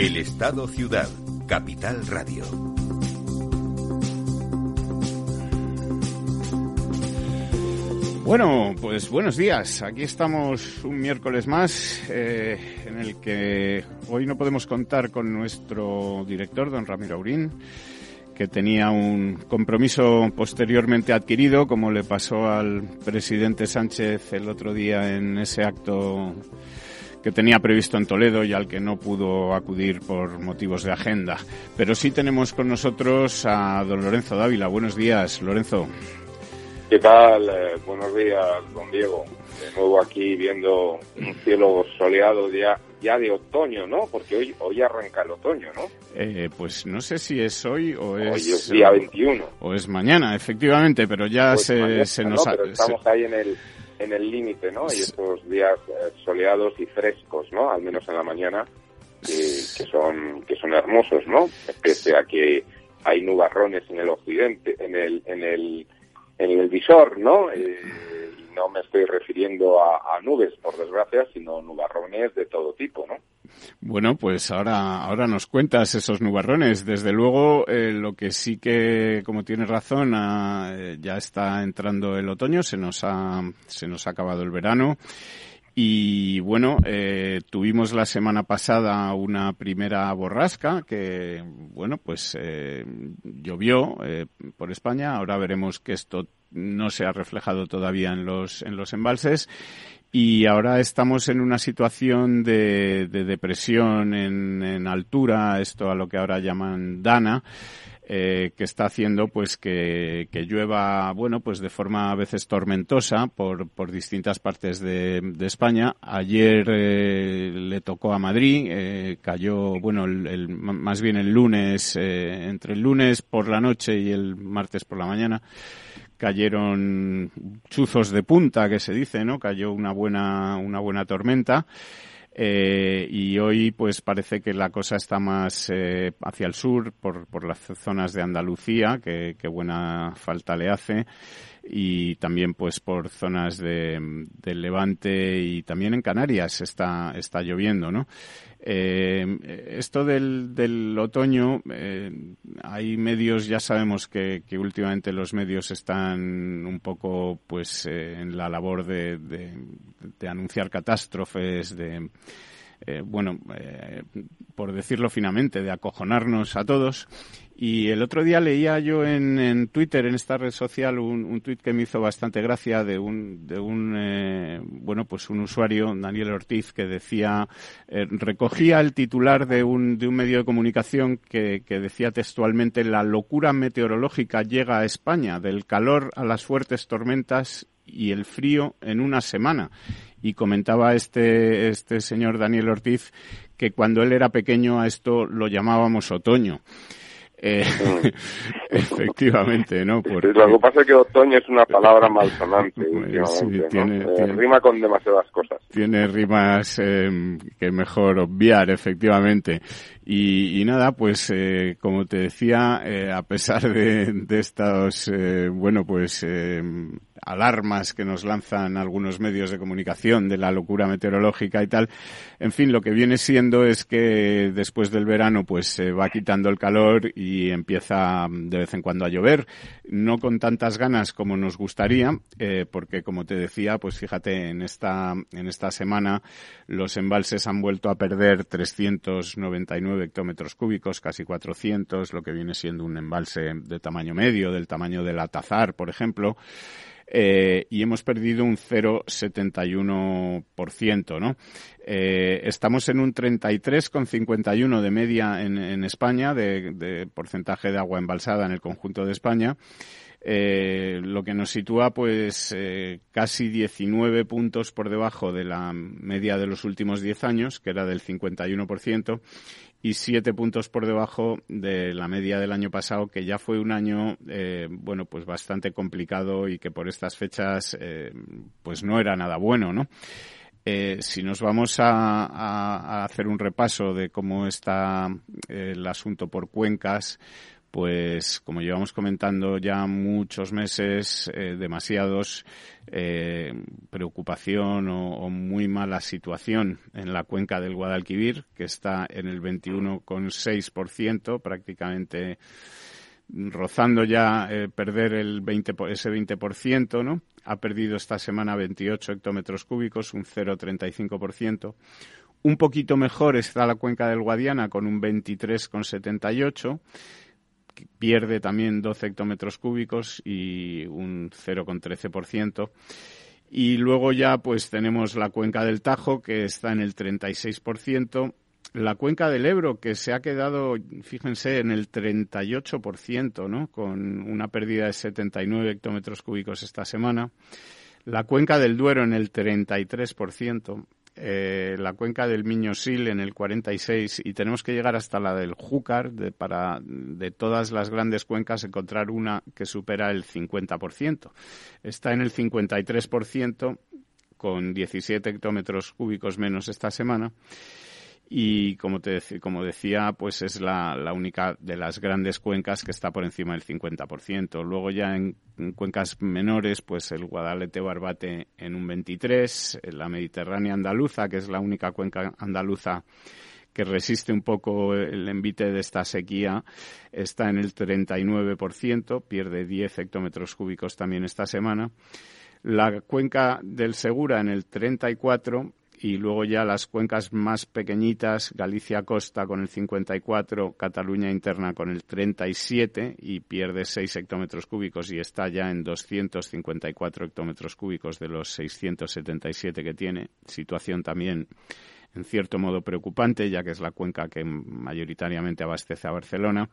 El Estado Ciudad, Capital Radio. Bueno, pues buenos días. Aquí estamos un miércoles más eh, en el que hoy no podemos contar con nuestro director, don Ramiro Aurín, que tenía un compromiso posteriormente adquirido, como le pasó al presidente Sánchez el otro día en ese acto que tenía previsto en Toledo y al que no pudo acudir por motivos de agenda. Pero sí tenemos con nosotros a don Lorenzo Dávila. Buenos días, Lorenzo. ¿Qué tal? Eh, buenos días, don Diego. De nuevo aquí viendo un cielo soleado ya, ya de otoño, ¿no? Porque hoy, hoy arranca el otoño, ¿no? Eh, pues no sé si es hoy o es... Hoy es día 21. O es mañana, efectivamente, pero ya Pues se, mañana, se ¿no? nos ha... Pero estamos ahí en el en el límite, ¿no? Y estos días eh, soleados y frescos, ¿no? Al menos en la mañana, que, que son que son hermosos, ¿no? Pese a que hay nubarrones en el occidente, en el en el en el visor, ¿no? Eh, no me estoy refiriendo a, nubes, por desgracia, sino nubarrones de todo tipo, ¿no? Bueno, pues ahora, ahora nos cuentas esos nubarrones. Desde luego, eh, lo que sí que, como tienes razón, ah, eh, ya está entrando el otoño, se nos ha, se nos ha acabado el verano. Y bueno, eh, tuvimos la semana pasada una primera borrasca que, bueno, pues eh, llovió eh, por España. Ahora veremos que esto no se ha reflejado todavía en los, en los embalses. Y ahora estamos en una situación de, de depresión en, en altura, esto a lo que ahora llaman Dana, eh, que está haciendo pues que, que llueva, bueno, pues de forma a veces tormentosa por, por distintas partes de, de España. Ayer eh, le tocó a Madrid, eh, cayó, bueno, el, el- más bien el lunes, entre el lunes por la noche y el martes por la mañana cayeron chuzos de punta, que se dice, ¿no? Cayó una buena, una buena tormenta. Eh, y hoy pues parece que la cosa está más eh, hacia el sur por, por las zonas de Andalucía que, que buena falta le hace y también pues por zonas de, del Levante y también en Canarias está está lloviendo no eh, esto del, del otoño eh, hay medios ya sabemos que, que últimamente los medios están un poco pues eh, en la labor de, de, de anunciar catástrofes de eh, bueno, eh, por decirlo finamente, de acojonarnos a todos. Y el otro día leía yo en, en Twitter, en esta red social, un, un tuit que me hizo bastante gracia de un, de un eh, bueno, pues un usuario, Daniel Ortiz, que decía, eh, recogía el titular de un, de un medio de comunicación que, que decía textualmente, la locura meteorológica llega a España, del calor a las fuertes tormentas y el frío en una semana. Y comentaba este, este señor Daniel Ortiz que cuando él era pequeño a esto lo llamábamos otoño. Eh, efectivamente, ¿no? Porque, Lo que pasa es que otoño es una palabra malsonante Sí, ¿no? tiene- Eh, tiene- Rima con demasiadas cosas. tiene rimas eh, que mejor obviar, efectivamente. Y, y nada, pues eh, como te decía, eh, a pesar de, de estos, bueno, pues alarmas que nos lanzan algunos medios de comunicación de la locura meteorológica y tal, en fin, lo que viene siendo es que después del verano pues se va quitando el calor y empieza de vez en cuando a llover, no con tantas ganas como nos gustaría, eh, porque como te decía, pues fíjate, en esta, en esta semana los embalses han vuelto a perder 399 hectómetros cúbicos, casi 400, lo que viene siendo un embalse de tamaño medio, del tamaño del Atazar, por ejemplo. Eh, y hemos perdido un 0,71%, ¿no? Eh, estamos en un 33,51 de media en, en España, de, de porcentaje de agua embalsada en el conjunto de España. Eh, lo que nos sitúa pues eh, casi 19 puntos por debajo de la media de los últimos 10 años, que era del 51%, y 7 puntos por debajo de la media del año pasado, que ya fue un año, eh, bueno, pues bastante complicado y que por estas fechas, pues no era nada bueno, ¿no? si nos vamos a, a, hacer un repaso de cómo está el asunto por cuencas, pues como llevamos comentando ya muchos meses, eh, demasiados, eh, preocupación o, muy mala situación en la cuenca del Guadalquivir, que está en el 21,6%, prácticamente rozando ya eh, perder el 20, ese 20%, ¿no? Ha perdido esta semana 28 hectómetros cúbicos, un 0,35%. Un poquito mejor está la cuenca del Guadiana con un 23,78 pierde también 12 hectómetros cúbicos y un 0,13%. Y luego ya pues tenemos la cuenca del Tajo que está en el 36%, la cuenca del Ebro que se ha quedado, fíjense, en el 38%, ¿no? Con una pérdida de 79 hectómetros cúbicos esta semana. La cuenca del Duero en el 33%. Eh, la cuenca del Miño-Sil en el 46 y tenemos que llegar hasta la del Júcar de, para de todas las grandes cuencas encontrar una que supera el 50%. Está en el 53% con 17 hectómetros cúbicos menos esta semana y como te como decía pues es la, única de las grandes cuencas que está por encima del 50%. Luego ya en, cuencas menores pues el Guadalete Barbate en un 23, la Mediterránea andaluza que es la única cuenca andaluza que resiste un poco el envite de esta sequía, está en el 39%, pierde 10 hectómetros cúbicos también esta semana. La cuenca del Segura en el 34 y luego ya las cuencas más pequeñitas, Galicia Costa con el 54, Cataluña Interna con el 37 y pierde 6 hectómetros cúbicos y está ya en 254 hectómetros cúbicos de los 677 que tiene. Situación también en cierto modo preocupante, ya que es la cuenca que mayoritariamente abastece a Barcelona.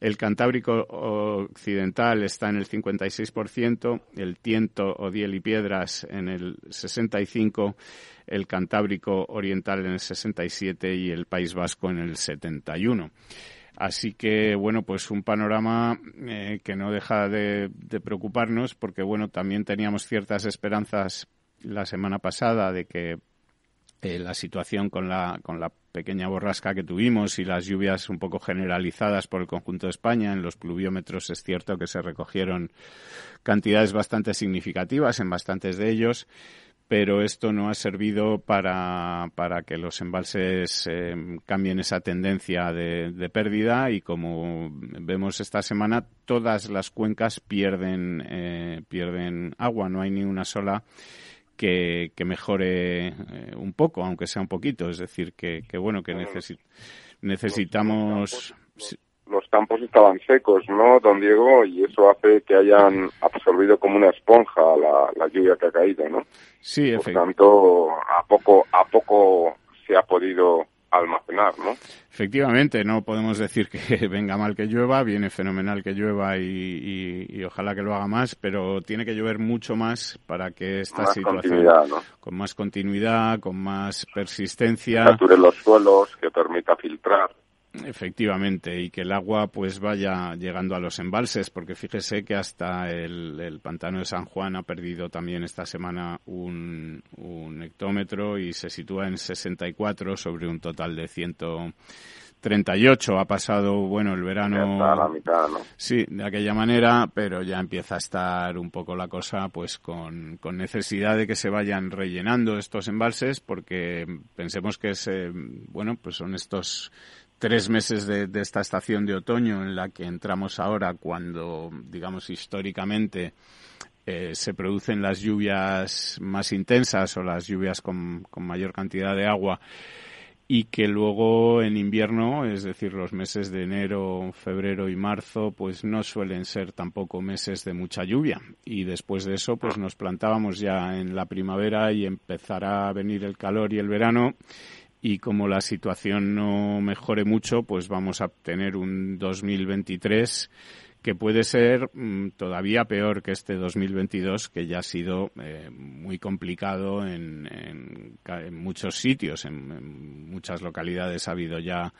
El Cantábrico Occidental está en el 56%, el Tiento, Odiel y Piedras en el 65%, el Cantábrico Oriental en el 67% y el País Vasco en el 71%. Así que, bueno, pues un panorama eh, que no deja de, preocuparnos porque, bueno, también teníamos ciertas esperanzas la semana pasada de que eh, la situación con la, con la pequeña borrasca que tuvimos y las lluvias un poco generalizadas por el conjunto de España. En los pluviómetros es cierto que se recogieron cantidades bastante significativas en bastantes de ellos, pero esto no ha servido para, para que los embalses eh, cambien esa tendencia de, pérdida y como vemos esta semana todas las cuencas pierden, eh, pierden agua, no hay ni una sola que, mejore eh, un poco, aunque sea un poquito. Es decir, que, bueno, que necesitamos... Los campos estaban secos, ¿no, don Diego? Y eso hace que hayan absorbido como una esponja la, la lluvia que ha caído, ¿no? Sí, Por tanto, a poco, a poco se ha podido almacenar, ¿no? Efectivamente, no podemos decir que venga mal que llueva, viene fenomenal que llueva y, ojalá que lo haga más, pero tiene que llover mucho más para que esta situación, con más continuidad, con más persistencia, sature los suelos, que permita filtrar. Efectivamente, y que el agua pues vaya llegando a los embalses, porque fíjese que hasta el, pantano de San Juan ha perdido también esta semana un, hectómetro y se sitúa en 64 sobre un total de 138. Ha pasado, bueno, el verano. la mitad, ¿no? Sí, de aquella manera, pero ya empieza a estar un poco la cosa, pues, con, con necesidad de que se vayan rellenando estos embalses, porque pensemos que es, bueno, pues son estos tres meses de, esta estación de otoño en la que entramos ahora cuando, digamos, históricamente eh, se producen las lluvias más intensas o las lluvias con, mayor cantidad de agua y que luego en invierno, es decir, los meses de enero, febrero y marzo, pues no suelen ser tampoco meses de mucha lluvia. Y después de eso, pues nos plantábamos ya en la primavera y empezará a venir el calor y el verano y como la situación no mejore mucho, pues vamos a tener un 2023 que puede ser mm, todavía peor que este 2022, que ya ha sido eh, muy complicado en, muchos sitios, en, muchas localidades ha habido ya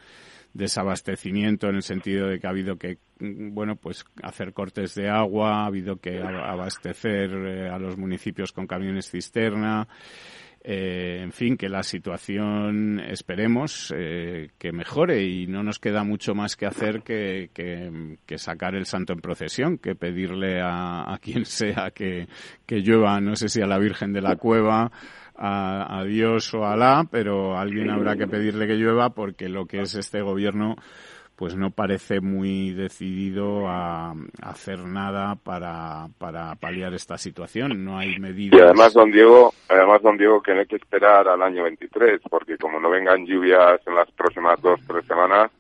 desabastecimiento en el sentido de que ha habido que mm, bueno pues hacer cortes de agua ha habido que abastecer eh, a los municipios con camiones cisterna eh, en fin, que la situación esperemos eh, que mejore y no nos queda mucho más que hacer que, sacar el santo en procesión, que pedirle a, quien sea que, llueva, no sé si a la Virgen de la Cueva, a, a Dios o a Alá, pero alguien habrá que pedirle que llueva porque lo que es este gobierno pues no parece muy decidido a, hacer nada para, para paliar esta situación. No hay medidas. Y además, don Diego, además, don Diego, que no hay que esperar al año 23, porque como no vengan lluvias en las próximas dos, tres semanas,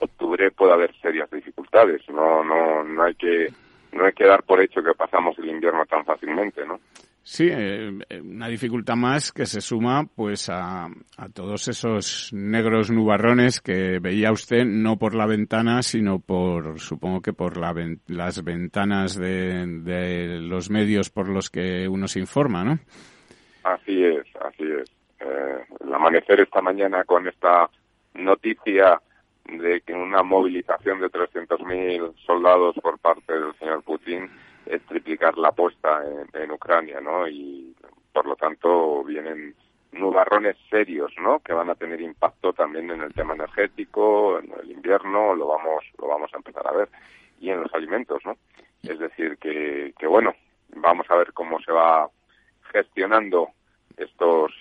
octubre puede haber serias dificultades. No, no, no hay que, no hay que dar por hecho que pasamos el invierno tan fácilmente, ¿no? Sí, eh, eh, una dificultad más que se suma pues a, a, todos esos negros nubarrones que veía usted no por la ventana, sino por, supongo que por la, las ventanas de, los medios por los que uno se informa, ¿no? Así es, así es. Eh, el amanecer esta mañana con esta noticia de que una movilización de 300.000 soldados por parte del señor Putin es triplicar la apuesta en, Ucrania, ¿no? Y por lo tanto vienen nubarrones serios, ¿no? Que van a tener impacto también en el tema energético, en el invierno, lo vamos, lo vamos a empezar a ver, y en los alimentos, ¿no? Es decir, que, que bueno, vamos a ver cómo se va gestionando estos,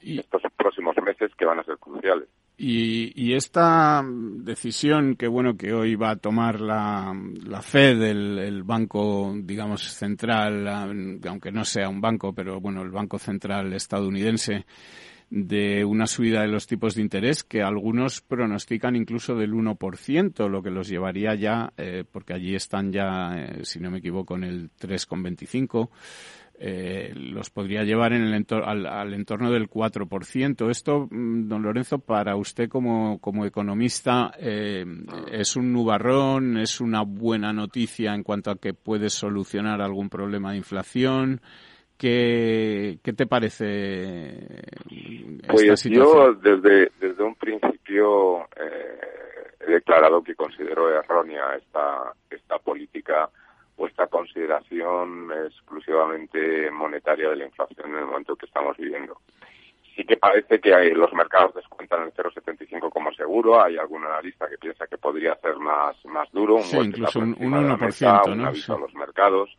estos próximos meses que van a ser cruciales. Y, y, esta decisión que bueno que hoy va a tomar la, la Fed, el, el, banco digamos central, aunque no sea un banco, pero bueno el banco central estadounidense de una subida de los tipos de interés que algunos pronostican incluso del 1%, lo que los llevaría ya, eh, porque allí están ya, eh, si no me equivoco, en el 3,25 eh, los podría llevar en el al, entorno del 4%. Esto, mm, don Lorenzo, para usted como, como economista, eh, ¿es un nubarrón? ¿Es una buena noticia en cuanto a que puede solucionar algún problema de inflación? ¿Qué, qué te parece esta pues situación? yo desde, desde un principio eh, he declarado que considero errónea esta, esta política puesta consideración exclusivamente monetaria de la inflación en el momento que estamos viviendo. Sí que parece que hay, los mercados descuentan el 0,75 como seguro. Hay algún analista que piensa que podría ser más, más duro. Un incluso un, 1%, ¿no? aviso a los mercados.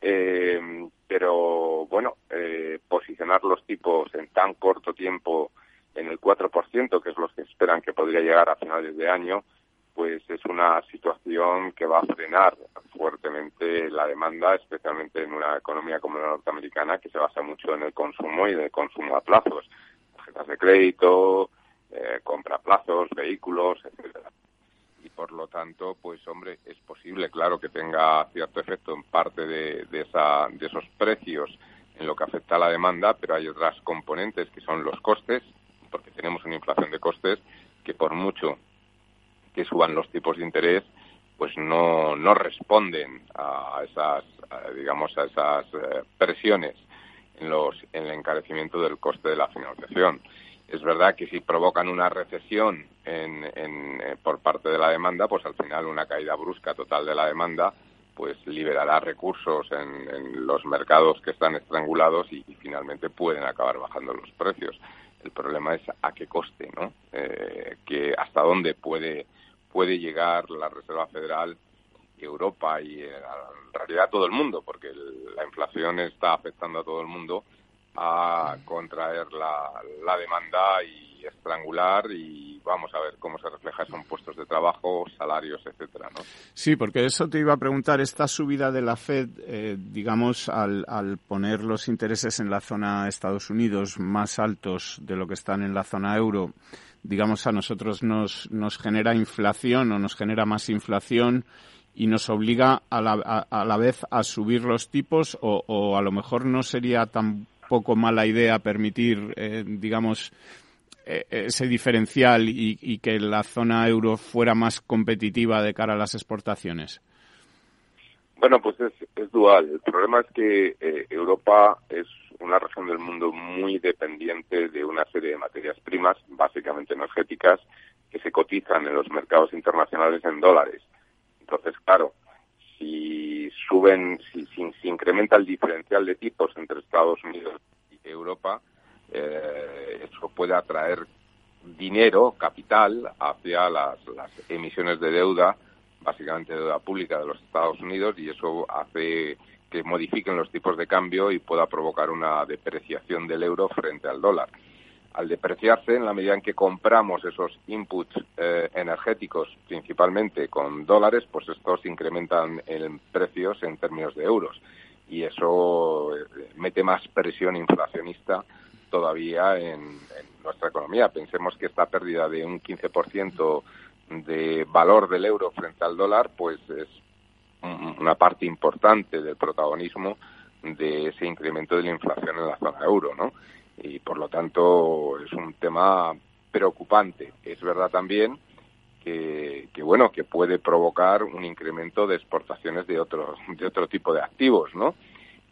Eh, pero bueno, eh, posicionar los tipos en tan corto tiempo en el 4%, que es lo que esperan que podría llegar a finales de año, pues es una situación que va a frenar fuertemente la demanda, especialmente en una economía como la norteamericana, que se basa mucho en el consumo y en el consumo a plazos, tarjetas de crédito, eh, compra a plazos, vehículos, etcétera. Y por lo tanto, pues hombre, es posible, claro, que tenga cierto efecto en parte de, de, esa, de esos precios en lo que afecta a la demanda, pero hay otras componentes que son los costes, porque tenemos una inflación de costes que por mucho que suban los tipos de interés, pues no, no responden a esas, digamos, a esas eh, presiones en, los, en el encarecimiento del coste de la financiación. Es verdad que si provocan una recesión en, eh, por parte de la demanda, pues al final una caída brusca total de la demanda pues liberará recursos en, los mercados que están estrangulados y, finalmente pueden acabar bajando los precios. El problema es a qué coste, ¿no? Eh, que hasta dónde puede puede llegar la Reserva Federal, Europa y eh, en realidad todo el mundo, porque la inflación está afectando a todo el mundo a contraer la, la demanda y estrangular y vamos a ver cómo se refleja eso en puestos de trabajo, salarios, etcétera, ¿no? Sí, porque eso te iba a preguntar, esta subida de la Fed, eh, digamos, al, al poner los intereses en la zona Estados Unidos más altos de lo que están en la zona euro, digamos, a nosotros nos, nos genera inflación o nos genera más inflación y nos obliga a la, a, la vez a subir los tipos o, a lo mejor no sería tampoco mala idea permitir, eh, digamos, ese diferencial y, y, que la zona euro fuera más competitiva de cara a las exportaciones? Bueno, pues es, es dual. El problema es que eh, Europa es una región del mundo muy dependiente de una serie de materias primas, básicamente energéticas, que se cotizan en los mercados internacionales en dólares. Entonces, claro, si suben, si, si, incrementa el diferencial de tipos entre Estados Unidos y Europa, eh, eso puede atraer dinero, capital, hacia las, las emisiones de deuda, básicamente deuda pública de los Estados Unidos, y eso hace que modifiquen los tipos de cambio y pueda provocar una depreciación del euro frente al dólar. Al depreciarse, en la medida en que compramos esos inputs eh, energéticos principalmente con dólares, pues estos incrementan en precios en términos de euros y eso eh, mete más presión inflacionista todavía en, nuestra economía. Pensemos que esta pérdida de un 15% de valor del euro frente al dólar, pues es una parte importante del protagonismo de ese incremento de la inflación en la zona euro, ¿no? Y por lo tanto es un tema preocupante. Es verdad también que, que bueno que puede provocar un incremento de exportaciones de otro de otro tipo de activos, ¿no?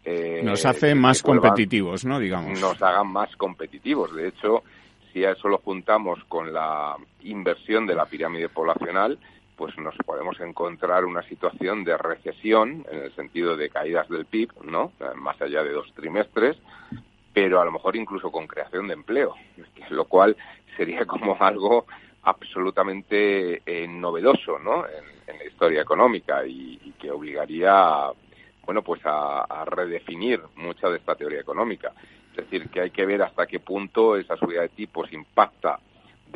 Eh, nos hace más competitivos, ¿no? Digamos. Nos hagan más competitivos. De hecho, si a eso lo juntamos con la inversión de la pirámide poblacional, pues nos podemos encontrar una situación de recesión en el sentido de caídas del PIB, ¿no? Más allá de dos trimestres, pero a lo mejor incluso con creación de empleo, lo cual sería como algo absolutamente eh, novedoso, ¿no? En, en, la historia económica y, y, que obligaría, bueno, pues a, a redefinir mucha de esta teoría económica. Es decir, que hay que ver hasta qué punto esa subida de tipos impacta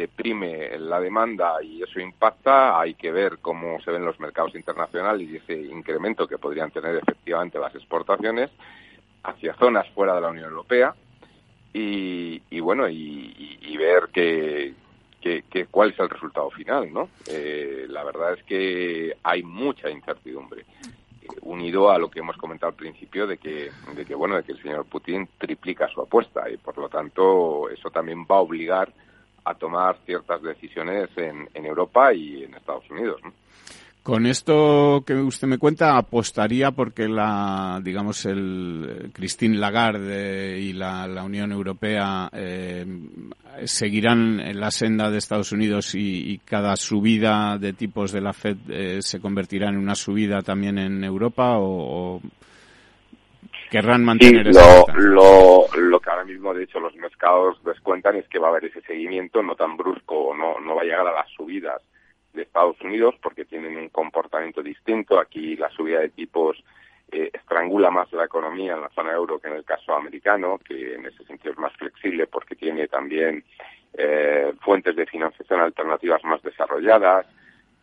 deprime la demanda y eso impacta, hay que ver cómo se ven los mercados internacionales y ese incremento que podrían tener efectivamente las exportaciones hacia zonas fuera de la Unión Europea y, y bueno, y, y, ver que, que, que, cuál es el resultado final, ¿no? Eh, la verdad es que hay mucha incertidumbre unido a lo que hemos comentado al principio de que, de que bueno de que el señor Putin triplica su apuesta y por lo tanto eso también va a obligar a tomar ciertas decisiones en, en Europa y en Estados Unidos. ¿no? Con esto que usted me cuenta, apostaría porque la, digamos, el Christine Lagarde y la, la Unión Europea eh, seguirán en la senda de Estados Unidos y, y, cada subida de tipos de la Fed eh, se convertirá en una subida también en Europa o, o querrán mantener sí, lo, lo, lo, que ahora mismo, de hecho, los mercados descuentan es que va a haber ese seguimiento no tan brusco, no, no va a llegar a las subidas de Estados Unidos porque tienen un comportamiento distinto. Aquí la subida de tipos eh, estrangula más la economía en la zona euro que en el caso americano, que en ese sentido es más flexible porque tiene también eh, fuentes de financiación alternativas más desarrolladas.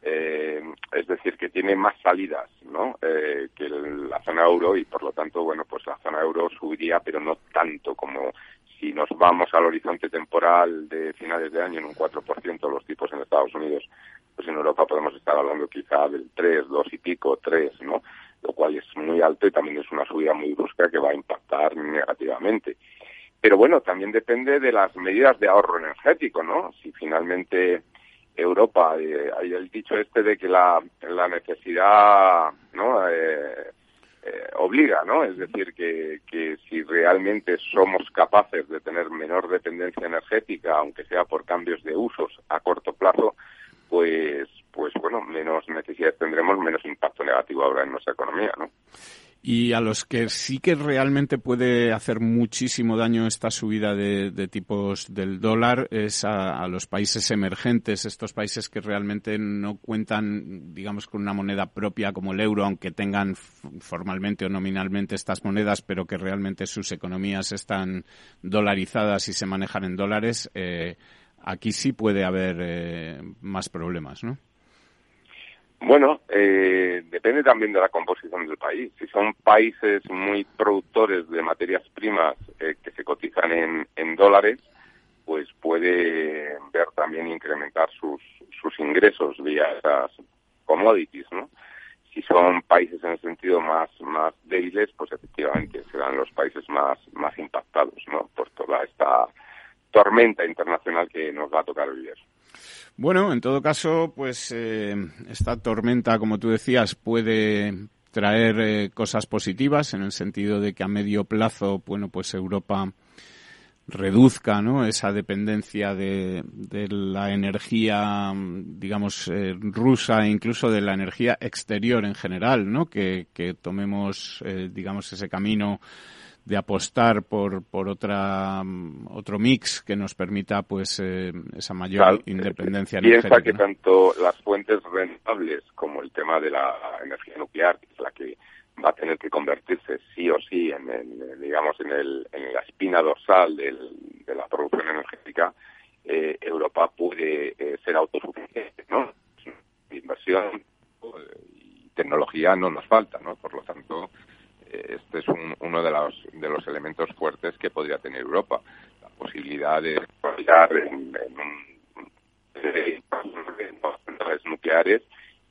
Eh, es decir, que tiene más salidas ¿no? Eh, que la zona euro y por lo tanto, bueno, pues la zona euro subiría, pero no tanto como si nos vamos al horizonte temporal de finales de año en un 4% los tipos en Estados Unidos, pues en Europa podemos estar hablando quizá del 3, 2 y pico, 3, ¿no? Lo cual es muy alto y también es una subida muy brusca que va a impactar negativamente. Pero bueno, también depende de las medidas de ahorro energético, ¿no? Si finalmente Europa, eh, hay el dicho este de que la, la necesidad, ¿no? Eh, eh, obliga, ¿no? Es decir, que, que si realmente somos capaces de tener menor dependencia energética, aunque sea por cambios de usos a corto plazo, pues, pues bueno, menos necesidades tendremos, menos impacto negativo habrá en nuestra economía, ¿no? Y a los que sí que realmente puede hacer muchísimo daño esta subida de, tipos del dólar es a, a, los países emergentes, estos países que realmente no cuentan, digamos, con una moneda propia como el euro, aunque tengan formalmente o nominalmente estas monedas, pero que realmente sus economías están dolarizadas y se manejan en dólares. Eh, aquí sí puede haber eh, más problemas, ¿no? Bueno, eh, depende también de la composición del país. Si son países muy productores de materias primas eh, que se cotizan en, dólares, pues puede ver también incrementar sus, sus ingresos vía esas commodities, ¿no? Si son países en el sentido más, más débiles, pues efectivamente serán los países más, más impactados, ¿no? Por toda esta tormenta internacional que nos va a tocar vivir. Bueno, en todo caso, pues eh, esta tormenta, como tú decías, puede traer cosas positivas en el sentido de que a medio plazo, bueno, pues Europa reduzca ¿no? esa dependencia de, la energía, digamos, eh, rusa e incluso de la energía exterior en general, ¿no? que, que tomemos, eh, digamos, ese camino de apostar por, por otra, otro mix que nos permita pues eh, esa mayor independencia energética. Piensa que tanto las fuentes rentables como el tema de la energía nuclear, que es la que va a tener que convertirse sí o sí en, digamos en, el, en la espina dorsal del, de la producción energética eh, Europa puede eh, ser autosuficiente no inversión eh, y tecnología no nos falta no por lo tanto este es uno de los de los elementos fuertes que podría tener Europa la posibilidad de desarrollar en, en un, nucleares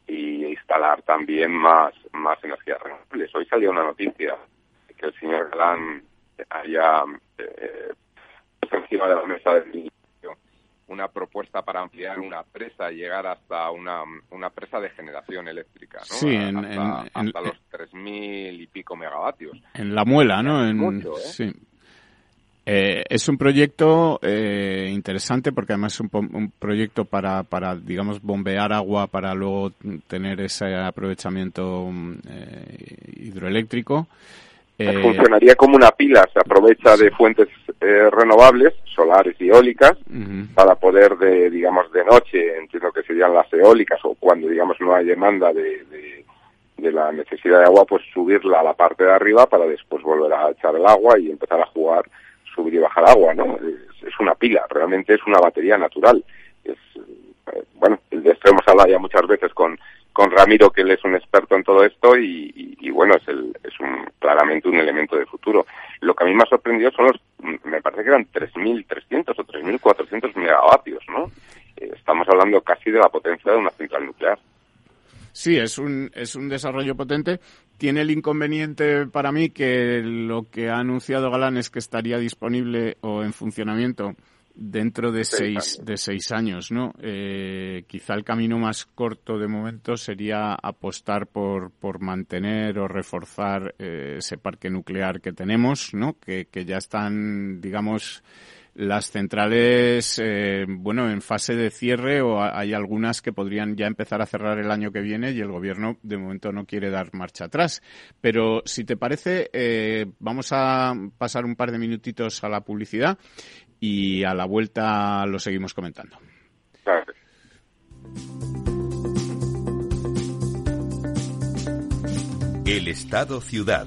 y instalar también más, más energías renovables. Hoy salió una noticia de que el señor Galán haya eh, encima de la mesa del una propuesta para ampliar una presa y llegar hasta una, una presa de generación eléctrica, ¿no? Sí, hasta, los 3.000 y pico megavatios. En la muela, ¿no? En, mucho, ¿eh? Sí. Eh, es un proyecto eh, interesante porque además es un, proyecto para, para, digamos, bombear agua para luego tener ese aprovechamiento eh, hidroeléctrico. Eh, Funcionaría como una pila, se aprovecha de fuentes renovables, solares y eólicas, para poder, de, digamos, de noche, entiendo que serían las eólicas, o cuando, digamos, no hay demanda de, de, de la necesidad de agua, pues subirla a la parte de arriba para después volver a echar el agua y empezar a jugar subir y bajar agua, ¿no? Es, una pila, realmente es una batería natural. Es, eh, bueno, de esto hemos hablado ya muchas veces con, con Ramiro, que él es un experto en todo esto y, y, bueno, es, el, es un, claramente un elemento de futuro. Lo que a mí me ha sorprendido son los, me parece que eran 3.300 o 3.400 megavatios, ¿no? Eh, estamos hablando casi de la potencia de una central nuclear. Sí, es un, es un desarrollo potente. Tiene el inconveniente para mí que lo que ha anunciado Galán es que estaría disponible o en funcionamiento dentro de seis, de seis años, ¿no? Eh, quizá el camino más corto de momento sería apostar por, por mantener o reforzar eh, ese parque nuclear que tenemos, ¿no? Que, que ya están, digamos, las centrales, eh, bueno, en fase de cierre o hay algunas que podrían ya empezar a cerrar el año que viene y el gobierno de momento no quiere dar marcha atrás. Pero si te parece, eh, vamos a pasar un par de minutitos a la publicidad y a la vuelta lo seguimos comentando. El Estado Ciudad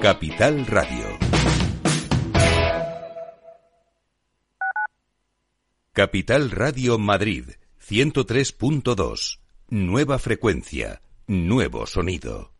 Capital Radio. Capital Radio Madrid, 103.2. Nueva frecuencia, nuevo sonido.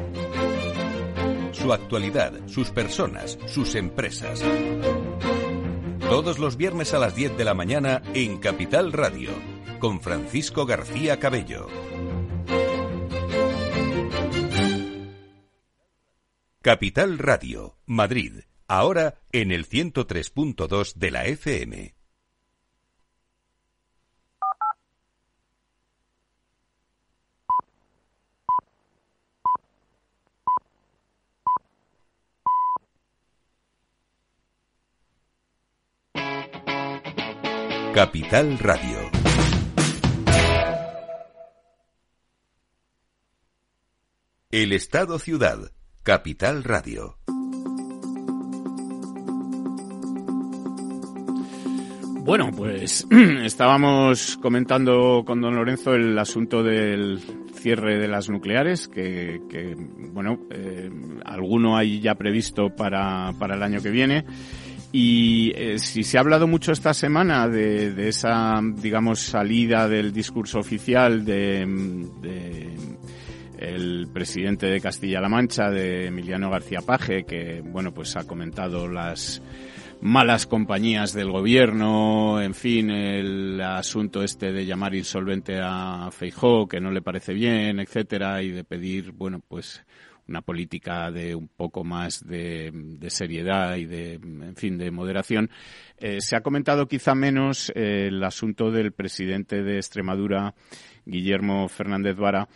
su actualidad, sus personas, sus empresas. Todos los viernes a las 10 de la mañana en Capital Radio, con Francisco García Cabello. Capital Radio, Madrid, ahora en el 103.2 de la FM. Capital Radio. El Estado Ciudad. Capital Radio. Bueno, pues estábamos comentando con don Lorenzo el asunto del cierre de las nucleares, que, bueno, eh, alguno hay ya previsto para, para el año que viene. Y eh, si se ha hablado mucho esta semana de, de, esa, digamos, salida del discurso oficial de, de el presidente de Castilla-La Mancha, de Emiliano García Paje, que, bueno, pues ha comentado las malas compañías del gobierno, en fin, el asunto este de llamar insolvente a Feijó, que no le parece bien, etcétera, y de pedir, bueno, pues una política de un poco más de, seriedad y de, en fin, de moderación. Eh, se ha comentado quizá menos eh, el asunto del presidente de Extremadura, Guillermo Fernández Vara,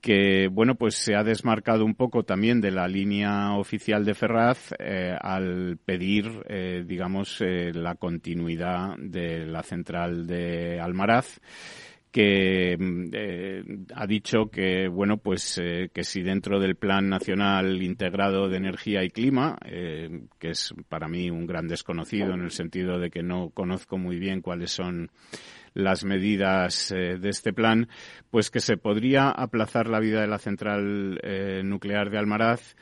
que bueno pues se ha desmarcado un poco también de la línea oficial de Ferraz eh, al pedir digamos la continuidad de la central de Almaraz que mm, ha dicho que bueno pues que si dentro del plan nacional integrado de energía y clima que es para mí un gran desconocido en el sentido de que no conozco muy bien cuáles son las medidas eh, de este plan, pues que se podría aplazar la vida de la central eh, nuclear de Almaraz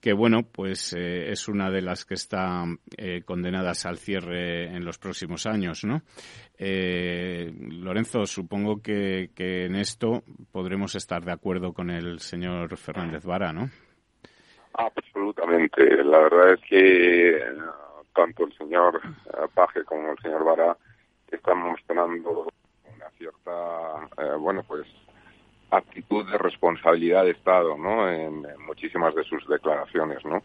que bueno, pues eh, es una de las que está condenadas al cierre en los próximos años, ¿no? Lorenzo, supongo que, que, en esto podremos estar de acuerdo con el señor Fernández Vara, ¿no? Absolutamente. La verdad es que tanto el señor Paje como el señor Vara están mostrando una cierta, eh, bueno, pues actitud de responsabilidad de Estado, ¿no? En, muchísimas de sus declaraciones, ¿no?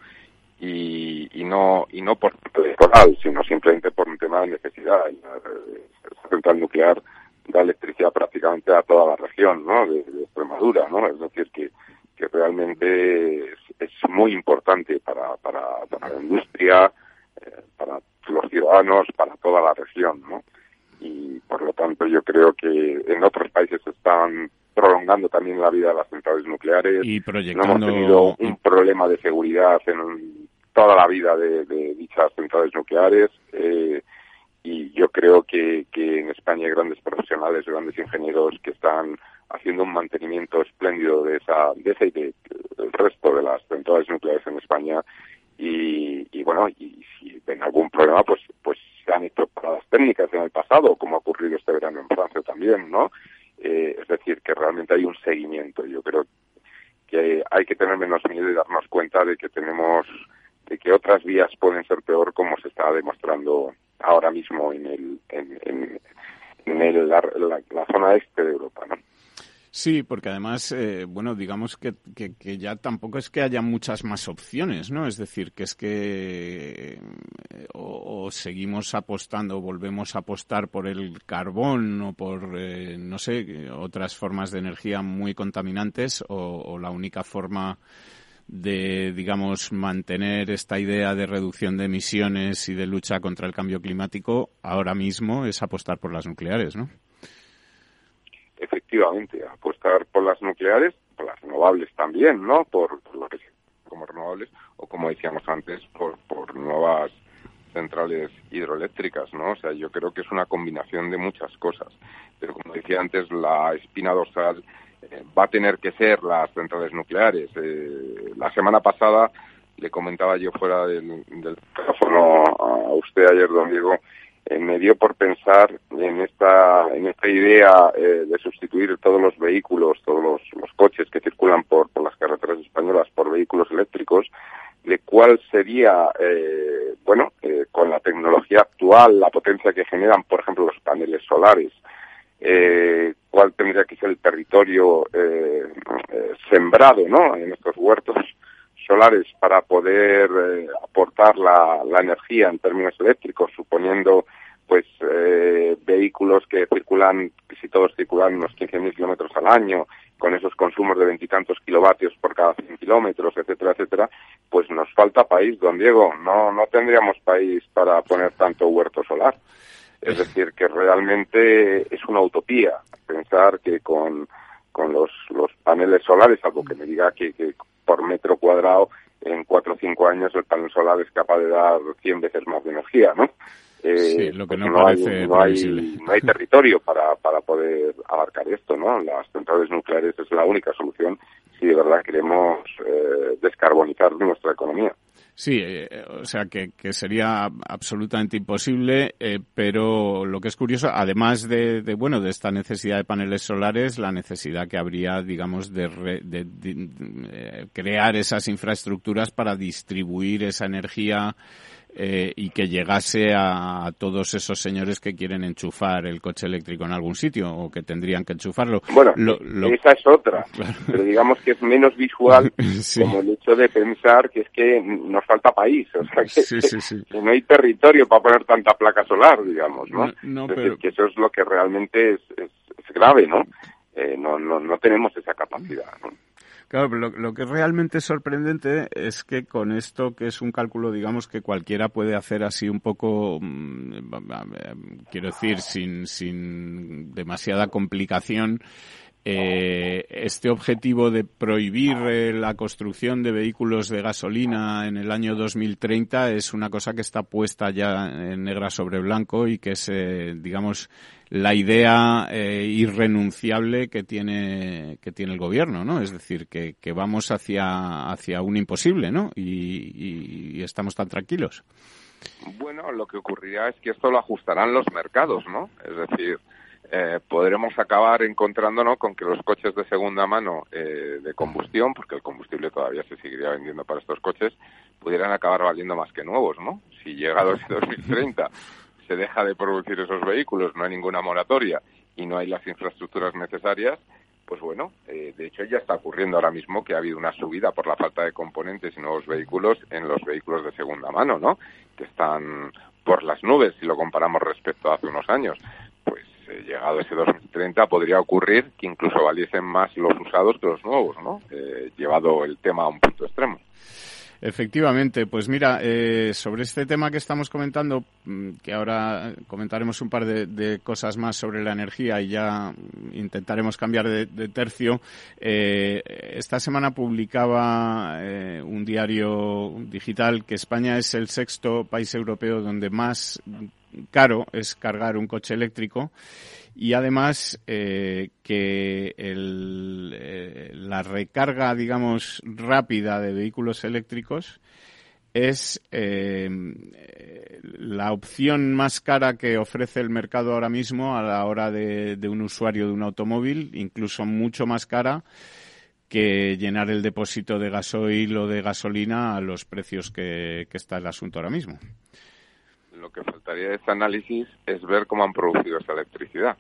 Y, y no y no por electoral, sino simplemente por un tema de necesidad. La central nuclear da electricidad prácticamente a toda la región, ¿no? De, Extremadura, ¿no? Es decir, que, que realmente es, muy importante para, para, para la industria, eh, para los ciudadanos, para toda la región, ¿no? y por lo tanto yo creo que en otros países están prolongando también la vida de las centrales nucleares. Y No hemos tenido un problema de seguridad en toda la vida de, dichas centrales nucleares. Eh, y yo creo que, que en España hay grandes profesionales, grandes ingenieros que están haciendo un mantenimiento espléndido de esa, de esa y del resto de las centrales nucleares en España. Y, y bueno, y si ven algún problema, pues, pues se han hecho paradas técnicas en el pasado, como ha ocurrido este verano en Francia también, ¿no? Eh, es decir, que realmente hay un seguimiento. Yo creo que hay que tener menos miedo y darnos cuenta de que tenemos, de que otras vías pueden ser peor, como se está demostrando ahora mismo en el, en, en, el, la, la zona este de Europa, ¿no? Sí, porque además, eh, bueno, digamos que, que, ya tampoco es que haya muchas más opciones, ¿no? Es decir, que es que eh, o, seguimos apostando, o volvemos a apostar por el carbón o por, eh, no sé, otras formas de energía muy contaminantes o, la única forma de, digamos, mantener esta idea de reducción de emisiones y de lucha contra el cambio climático ahora mismo es apostar por las nucleares, ¿no? Efectivamente, apostar por las nucleares, por las renovables también, ¿no? Por, lo que como renovables, o como decíamos antes, por, por nuevas centrales hidroeléctricas, ¿no? O sea, yo creo que es una combinación de muchas cosas. Pero como decía antes, la espina dorsal eh, va a tener que ser las centrales nucleares. Eh, la semana pasada le comentaba yo fuera del, del teléfono a usted ayer, don Diego, eh, me dio por pensar en esta en esta idea eh, de sustituir todos los vehículos, todos los, coches que circulan por, por, las carreteras españolas por vehículos eléctricos, de cuál sería, eh, bueno, con la tecnología actual, la potencia que generan, por ejemplo, los paneles solares, cuál tendría que ser el territorio sembrado, ¿no? En estos huertos solares para poder eh, aportar la, energía en términos eléctricos, suponiendo pues eh, vehículos que circulan, si todos circulan unos 15.000 kilómetros al año, con esos consumos de veintitantos kilovatios por cada 100 kilómetros, etcétera, etcétera, pues nos falta país, don Diego. No, no tendríamos país para poner tanto huerto solar. Es decir, que realmente es una utopía pensar que con, con los, los paneles solares, algo que me diga que, que por metro cuadrado en cuatro o cinco años el panel solar es capaz de dar 100 veces más de energía, ¿no? Eh, lo que pues no, hay, no, hay, no hay territorio para, para poder abarcar esto, ¿no? Las centrales nucleares es la única solución si de verdad queremos eh, descarbonizar nuestra economía. Sí, eh, o sea que, que, sería absolutamente imposible, eh, pero lo que es curioso, además de, de, bueno de esta necesidad de paneles solares, la necesidad que habría, digamos, de, de, de eh, crear esas infraestructuras para distribuir esa energía eh, y que llegase a, todos esos señores que quieren enchufar el coche eléctrico en algún sitio o que tendrían que enchufarlo. Bueno, esa es otra, pero digamos que es menos visual como el hecho de pensar que es que nos falta país, o sea, que, no hay territorio para poner tanta placa solar, digamos, ¿no? no, pero... que eso es lo que realmente es, es, grave, ¿no? Eh, no, no, no tenemos esa capacidad, ¿no? Claro, lo, que es realmente sorprendente es que con esto, que es un cálculo, digamos, que cualquiera puede hacer así un poco, mm, quiero decir, sin, sin demasiada complicación, eh, este objetivo de prohibir eh, la construcción de vehículos de gasolina en el año 2030 es una cosa que está puesta ya en negra sobre blanco y que es, eh, digamos, la idea eh, irrenunciable que tiene que tiene el gobierno, ¿no? Es decir, que, vamos hacia hacia un imposible, ¿no? Y, y, estamos tan tranquilos. Bueno, lo que ocurrirá es que esto lo ajustarán los mercados, ¿no? Es decir, eh, podremos acabar encontrándonos con que los coches de segunda mano eh, de combustión, porque el combustible todavía se seguiría vendiendo para estos coches, pudieran acabar valiendo más que nuevos, ¿no? Si llega a 2030 se deja de producir esos vehículos, no hay ninguna moratoria y no hay las infraestructuras necesarias, pues bueno, eh, de hecho ya está ocurriendo ahora mismo que ha habido una subida por la falta de componentes y nuevos vehículos en los vehículos de segunda mano, ¿no? Que están por las nubes si lo comparamos respecto a hace unos años. Pues llegado ese 2030 podría ocurrir que incluso valiesen más los usados que los nuevos, ¿no? Eh, llevado el tema a un punto extremo. Efectivamente, pues mira, eh, sobre este tema que estamos comentando, mm, que ahora comentaremos un par de, cosas más sobre la energía y ya intentaremos cambiar de, tercio. Eh, esta semana publicaba eh, un diario digital que España es el sexto país europeo donde más caro es cargar un coche eléctrico y además eh, que el, eh, la recarga, digamos, rápida de vehículos eléctricos es eh, la opción más cara que ofrece el mercado ahora mismo a la hora de, un usuario de un automóvil, incluso mucho más cara que llenar el depósito de gasoil o de gasolina a los precios que está el asunto ahora mismo lo que faltaría de este análisis es ver cómo han producido esta electricidad.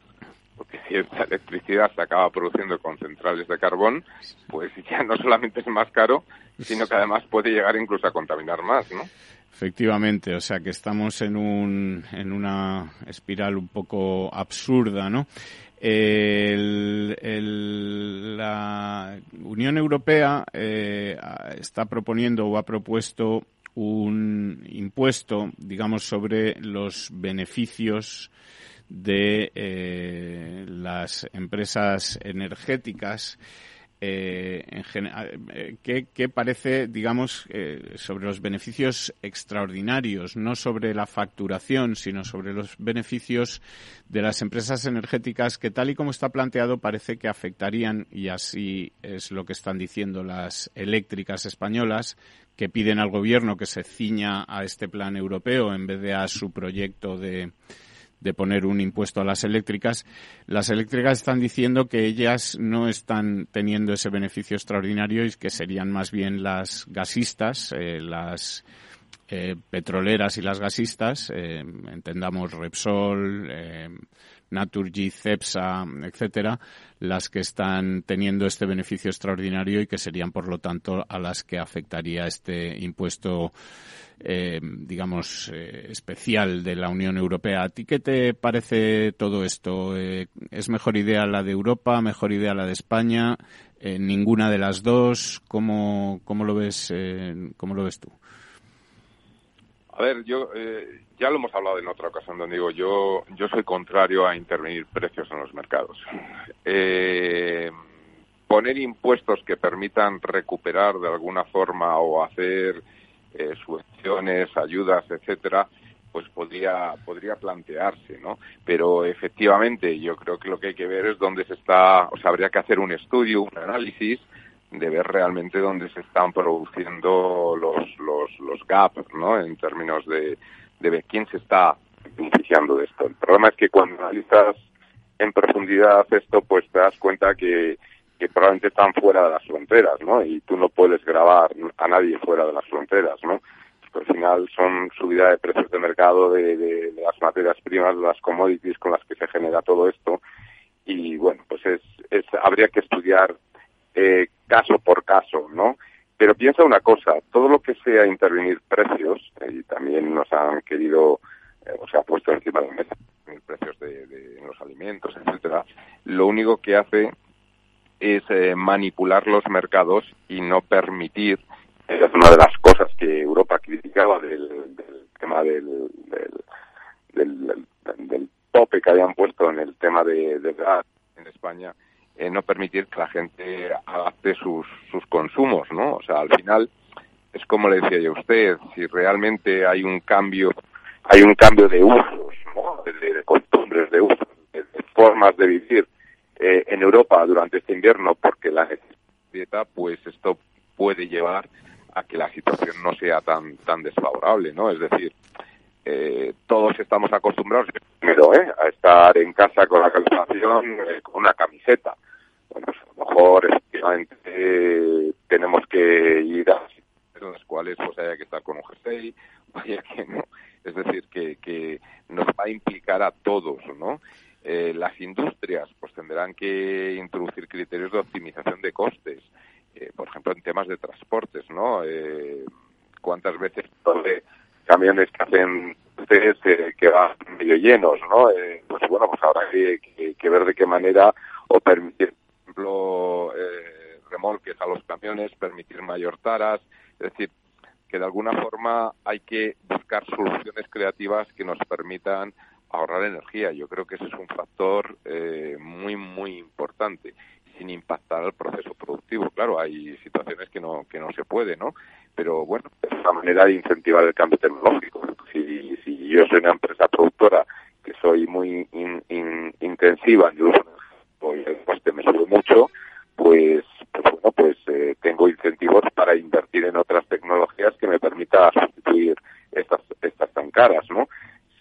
Porque si esta electricidad se acaba produciendo con centrales de carbón, pues ya no solamente es más caro, sino que además puede llegar incluso a contaminar más, ¿no? Efectivamente, o sea que estamos en, un, en una espiral un poco absurda, ¿no? La Unión Europea eh, está proponiendo o ha propuesto un impuesto, digamos, sobre los beneficios de eh, las empresas energéticas eh, eh, que, parece, digamos, sobre los beneficios extraordinarios, no sobre la facturación, sino sobre los beneficios de las empresas energéticas que, tal y como está planteado, parece que afectarían, y así es lo que están diciendo las eléctricas españolas, que piden al gobierno que se ciña a este plan europeo en vez de a su proyecto de de poner un impuesto a las eléctricas, las eléctricas están diciendo que ellas no están teniendo ese beneficio extraordinario y que serían más bien las gasistas, eh, las eh, petroleras y las gasistas, eh, entendamos Repsol, Naturgy, Cepsa, etcétera, las que están teniendo este beneficio extraordinario y que serían, por lo tanto, a las que afectaría este impuesto eh, digamos, eh, especial de la Unión Europea. ¿A ti qué te parece todo esto? Eh, ¿Es mejor idea la de Europa, mejor idea la de España? ¿Ninguna de las dos? ¿Cómo, cómo, lo, ves, cómo lo ves tú? A ver, yo eh, ya lo hemos hablado en otra ocasión, donde digo, yo, yo soy contrario a intervenir precios en los mercados. Eh, poner impuestos que permitan recuperar de alguna forma o hacer eh, subvenciones, ayudas, etcétera, pues podría podría plantearse, ¿no? Pero efectivamente, yo creo que lo que hay que ver es dónde se está, o sea, habría que hacer un estudio, un análisis de ver realmente dónde se están produciendo los, los, los gaps, ¿no? En términos de, de ver quién se está beneficiando de esto. El problema es que cuando analizas en profundidad esto, pues te das cuenta que, que probablemente están fuera de las fronteras, ¿no? Y tú no puedes grabar a nadie fuera de las fronteras, ¿no? al final son subida de precios de mercado de, de, de, las materias primas, de las commodities con las que se genera todo esto. Y bueno, pues es, es habría que estudiar eh, caso por caso, ¿no? Pero piensa una cosa, todo lo que sea intervenir precios, eh, y también nos han querido, eh, o se ha puesto encima de la mesa precios de, los alimentos, etcétera, lo único que hace es eh, manipular los mercados y no permitir, esa es una de las cosas que Europa criticaba del, tema del, del, del, del, tope que habían puesto en el tema de, de gas en España, eh, no permitir que la gente adapte sus, sus consumos, ¿no? O sea, al final es como le decía yo a usted, si realmente hay un cambio, hay un cambio de usos, ¿no? De, costumbres, de usos, de, de formas de vivir eh, en Europa durante este invierno, porque la dieta, pues esto puede llevar a que la situación no sea tan tan desfavorable, ¿no? Es decir, eh, todos estamos acostumbrados primero ¿eh? a estar en casa con la calefacción eh, con una camiseta. Pues a lo mejor efectivamente tenemos que ir a en las cuales pues haya que estar con un jersey vaya que no. Es decir que, que nos va a implicar a todos no eh, las industrias pues tendrán que introducir criterios de optimización de costes eh, por ejemplo en temas de transportes no eh, cuántas veces camiones que hacen eh, que van medio llenos, ¿no? Eh, pues bueno, pues habrá que, que, que, ver de qué manera o permitir, por ejemplo, eh, remolques a los camiones, permitir mayor taras, es decir, que de alguna forma hay que buscar soluciones creativas que nos permitan ahorrar energía. Yo creo que ese es un factor eh, muy, muy importante sin impactar al proceso productivo. Claro, hay situaciones que no, que no se puede, ¿no? Pero bueno, es una manera de incentivar el cambio tecnológico. Si, si yo soy una empresa productora que soy muy in, in, intensiva en uso y el coste me sube mucho, pues, pues bueno, pues eh, tengo incentivos para invertir en otras tecnologías que me permita sustituir estas, estas tan caras, ¿no?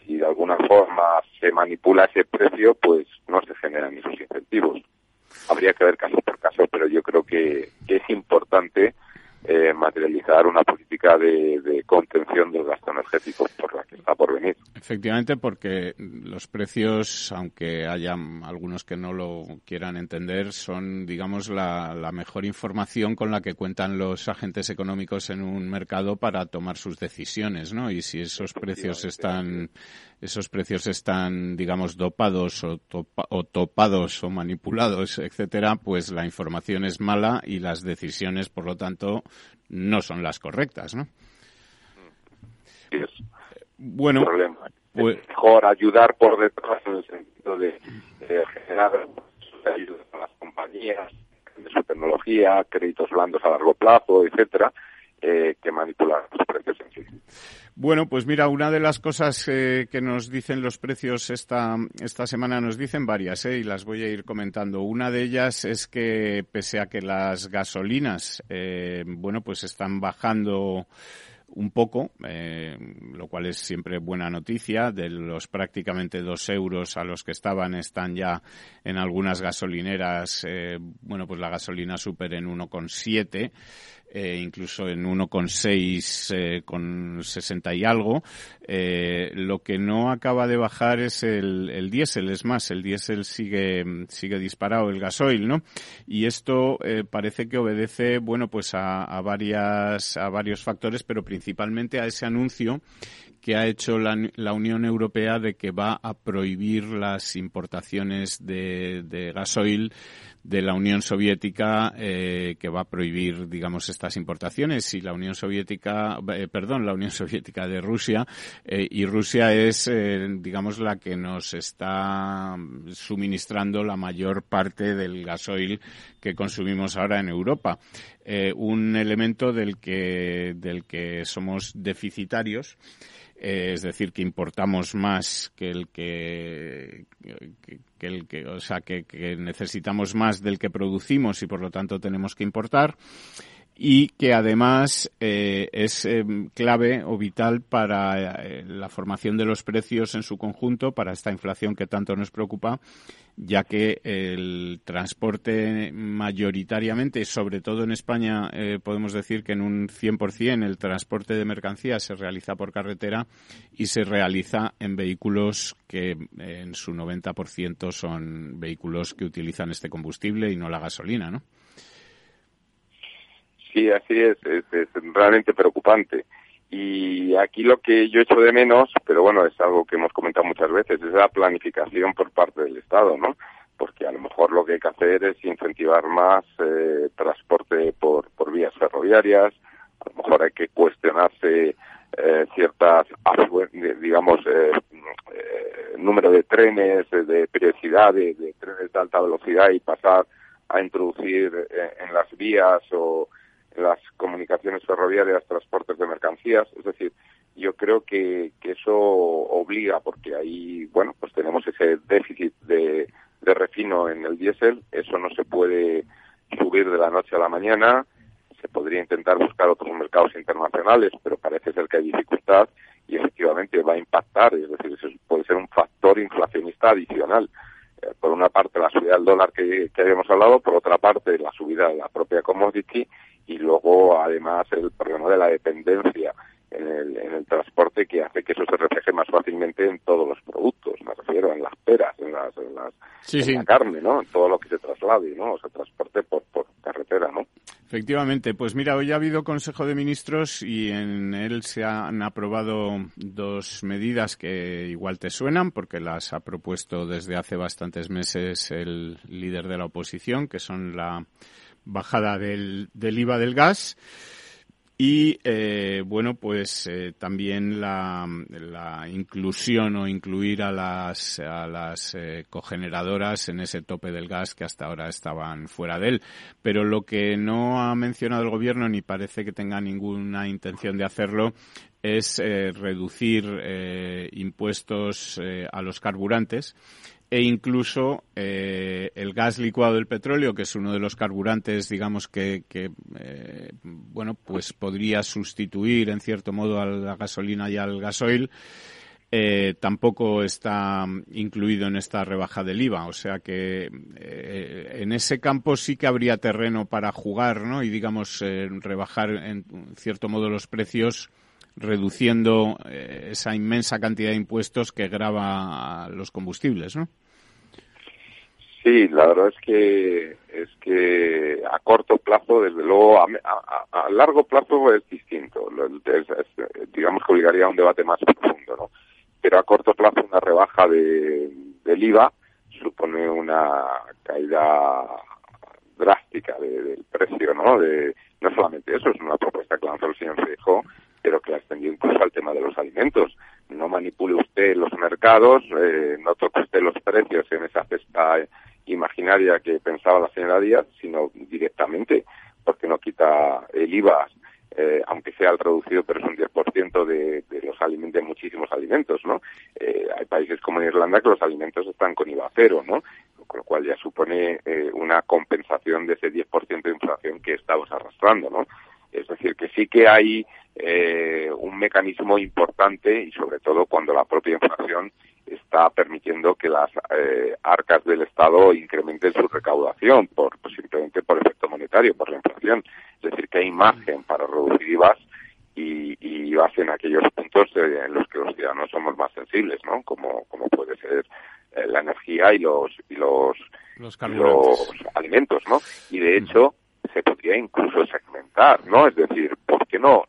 Si de alguna forma se manipula ese precio, pues no se generan esos incentivos habría que ver caso por caso, pero yo creo que, que es importante eh, materializar una política de, de, contención del gasto energético por la que está por venir. Efectivamente, porque los precios, aunque haya algunos que no lo quieran entender, son, digamos, la, la, mejor información con la que cuentan los agentes económicos en un mercado para tomar sus decisiones, ¿no? Y si esos precios están esos precios están, digamos, dopados o, topa, o, topados o manipulados, etcétera, pues la información es mala y las decisiones, por lo tanto, no son las correctas, ¿no? Es bueno, mejor ayudar por detrás en el sentido de, de generar ayuda a las compañías de su tecnología, créditos blandos a largo plazo, etcétera, eh, que manipular los precios en sí. Bueno, pues mira, una de las cosas eh, que nos dicen los precios esta, esta semana, nos dicen varias, eh, y las voy a ir comentando. Una de ellas es que, pese a que las gasolinas, eh, bueno, pues están bajando un poco, eh, lo cual es siempre buena noticia. De los prácticamente dos euros a los que estaban, están ya en algunas gasolineras, eh, bueno, pues la gasolina super en 1,7 eh, incluso en 1,6 eh, con 60 y algo. Eh, lo que no acaba de bajar es el, el diésel, es más, el diésel sigue, sigue disparado, el gasoil, ¿no? Y esto eh, parece que obedece, bueno, pues a, a, varias, a varios factores, pero principalmente a ese anuncio que ha hecho la, Unión Europea de que va a prohibir las importaciones de, gasoil de la Unión Soviética eh, que va a prohibir, digamos, estas importaciones y la Unión Soviética, eh, perdón, la Unión Soviética de Rusia eh, y Rusia es, digamos, la que nos está suministrando la mayor parte del gasoil que consumimos ahora en Europa. Un elemento del que, del que somos deficitarios eh, es decir, que importamos más que el que, que, el que o sea, que, que, necesitamos más del que producimos y por lo tanto tenemos que importar y que además eh, es eh, clave o vital para eh, la formación de los precios en su conjunto, para esta inflación que tanto nos preocupa, ya que el transporte mayoritariamente, sobre todo en España, eh, podemos decir que en un 100% el transporte de mercancías se realiza por carretera y se realiza en vehículos que en su 90% son vehículos que utilizan este combustible y no la gasolina, ¿no? Sí, así es, es, es, realmente preocupante. Y aquí lo que yo echo de menos, pero bueno, es algo que hemos comentado muchas veces, es la planificación por parte del Estado, ¿no? Porque a lo mejor lo que hay que hacer es incentivar más eh, transporte por, por vías ferroviarias, a lo mejor hay que cuestionarse eh, ciertas, digamos, eh, eh, número de trenes, de periodicidad, de, de, trenes de alta velocidad y pasar a introducir eh, en las vías o las comunicaciones ferroviarias, transportes de mercancías, es decir, yo creo que, que eso obliga, porque ahí, bueno, pues tenemos ese déficit de, de refino en el diésel, eso no se puede subir de la noche a la mañana, se podría intentar buscar otros mercados internacionales, pero parece ser que hay dificultad y efectivamente va a impactar, es decir, eso puede ser un factor inflacionista adicional. Eh, por una parte la subida del dólar que, que habíamos hablado, por otra parte la subida de la propia commodity y luego además el problema de la dependencia en el, en el transporte que hace que eso se refleje más fácilmente en todos los productos, me refiero en las peras, en, las, en, las, sí, en sí. la carne, ¿no? En todo lo que se traslade, ¿no? O se transporte por, por carretera, ¿no? Efectivamente, pues mira, hoy ha habido Consejo de Ministros y en él se han aprobado dos medidas que igual te suenan porque las ha propuesto desde hace bastantes meses el líder de la oposición, que son la bajada del, del IVA del gas. Y eh, bueno pues eh, también la, la, inclusión o incluir a las a las eh, cogeneradoras en ese tope del gas que hasta ahora estaban fuera de él. Pero lo que no ha mencionado el gobierno ni parece que tenga ninguna intención de hacerlo es eh, reducir eh, impuestos eh, a los carburantes e incluso eh, el gas licuado del petróleo, que es uno de los carburantes, digamos, que, eh, bueno, pues podría sustituir en cierto modo a la gasolina y al gasoil, eh, tampoco está incluido en esta rebaja del IVA. O sea que en ese campo sí que habría terreno para jugar, ¿no? Y digamos, rebajar en cierto modo los precios reduciendo esa inmensa cantidad de impuestos que grava los combustibles, ¿no? Sí, la verdad es que es que a corto plazo, desde luego, a, a, a largo plazo es distinto. Es, digamos que obligaría a un debate más profundo, ¿no? Pero a corto plazo una rebaja de, del IVA supone una caída drástica de, del precio, ¿no? De, no solamente eso, es una propuesta que lanzó el señor Feijóo, pero que la extendió incluso al tema de los alimentos. No manipule usted los mercados, eh, no toque usted los precios en esa cesta imaginaria que pensaba la señora Díaz, sino directamente, porque no quita el IVA, eh, aunque sea el reducido, pero es un 10% de, de los alimentos, de muchísimos alimentos, ¿no? Eh, hay países como Irlanda que los alimentos están con IVA cero, ¿no? Con lo cual ya supone eh, una compensación de ese 10% de inflación que estamos arrastrando, ¿no? Es decir, que sí que hay eh, un mecanismo importante y sobre todo cuando la propia inflación está permitiendo que las eh, arcas del Estado incrementen su recaudación por pues, simplemente por efecto monetario, por la inflación. Es decir, que hay margen para reducir IVAs y, y IVAs en aquellos puntos eh, en los que los ciudadanos somos más sensibles, ¿no? Como, como puede ser eh, la energía y los y los, los, y los alimentos, ¿no? Y de hecho se podría incluso ¿no? Es decir, ¿por qué no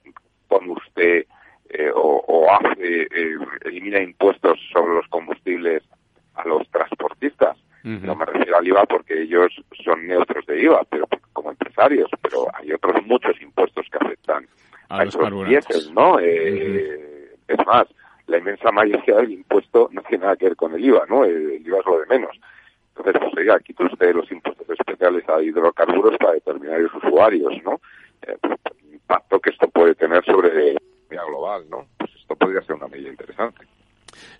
pone usted eh, o, o, hace eh, elimina impuestos sobre los combustibles a los transportistas. No me refiero al IVA porque ellos son neutros de IVA, pero como empresarios, pero hay otros muchos impuestos que afectan a, los carburantes, ¿no? Eh, Es más, la inmensa mayoría del impuesto no tiene nada que ver con el IVA, ¿no? El, IVA es lo de menos. Entonces, pues oiga, quita usted los impuestos especiales a hidrocarburos para determinados usuarios, ¿no? El impacto que esto puede tener sobre la global, ¿no? Pues esto podría ser una medida interesante.